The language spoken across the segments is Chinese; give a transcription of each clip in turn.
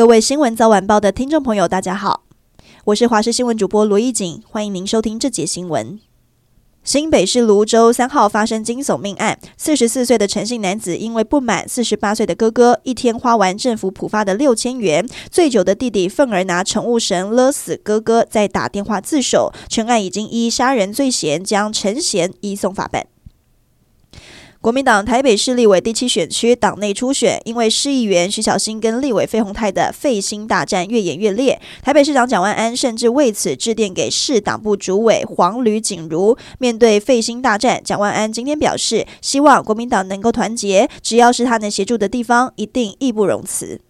各位新闻早晚报的听众朋友，大家好，我是华视新闻主播罗一锦，欢迎您收听这节新闻。新北市芦洲三号发生惊悚命案，四十四岁的陈姓男子因为不满四十八岁的哥哥一天花完政府普发的六千元，醉酒的弟弟愤而拿宠物绳勒死哥哥，再打电话自首，全案已经依杀人罪嫌将陈贤移送法办。国民党台北市立委第七选区党内初选，因为市议员徐小新跟立委费鸿泰的费心大战越演越烈，台北市长蒋万安甚至为此致电给市党部主委黄吕锦如。面对费心大战，蒋万安今天表示，希望国民党能够团结，只要是他能协助的地方，一定义不容辞。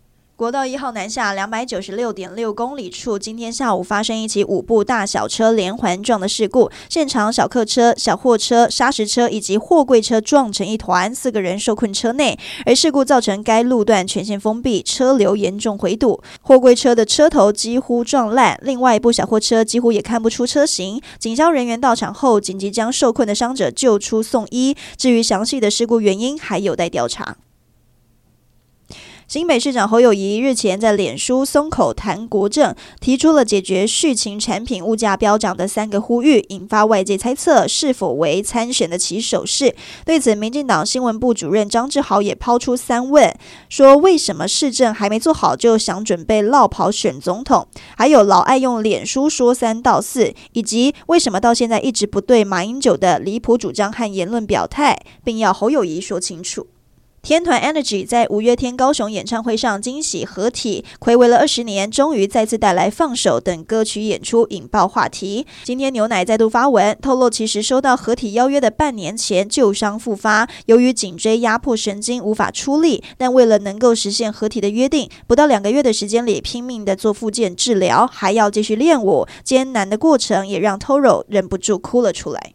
国道一号南下两百九十六点六公里处，今天下午发生一起五部大小车连环撞的事故，现场小客车、小货车、砂石车以及货柜车撞成一团，四个人受困车内。而事故造成该路段全线封闭，车流严重回堵，货柜车的车头几乎撞烂，另外一部小货车几乎也看不出车型。警消人员到场后，紧急将受困的伤者救出送医。至于详细的事故原因，还有待调查。新北市长侯友谊日前在脸书松口谈国政，提出了解决畜禽产品物价飙涨的三个呼吁，引发外界猜测是否为参选的起手式。对此，民进党新闻部主任张志豪也抛出三问，说为什么市政还没做好就想准备落跑选总统？还有老爱用脸书说三道四，以及为什么到现在一直不对马英九的离谱主张和言论表态，并要侯友宜说清楚。天团 Energy 在五月天高雄演唱会上惊喜合体，睽违了二十年，终于再次带来《放手》等歌曲演出，引爆话题。今天牛奶再度发文透露，其实收到合体邀约的半年前旧伤复发，由于颈椎压迫神经无法出力，但为了能够实现合体的约定，不到两个月的时间里拼命的做复健治疗，还要继续练舞，艰难的过程也让 Toro 忍不住哭了出来。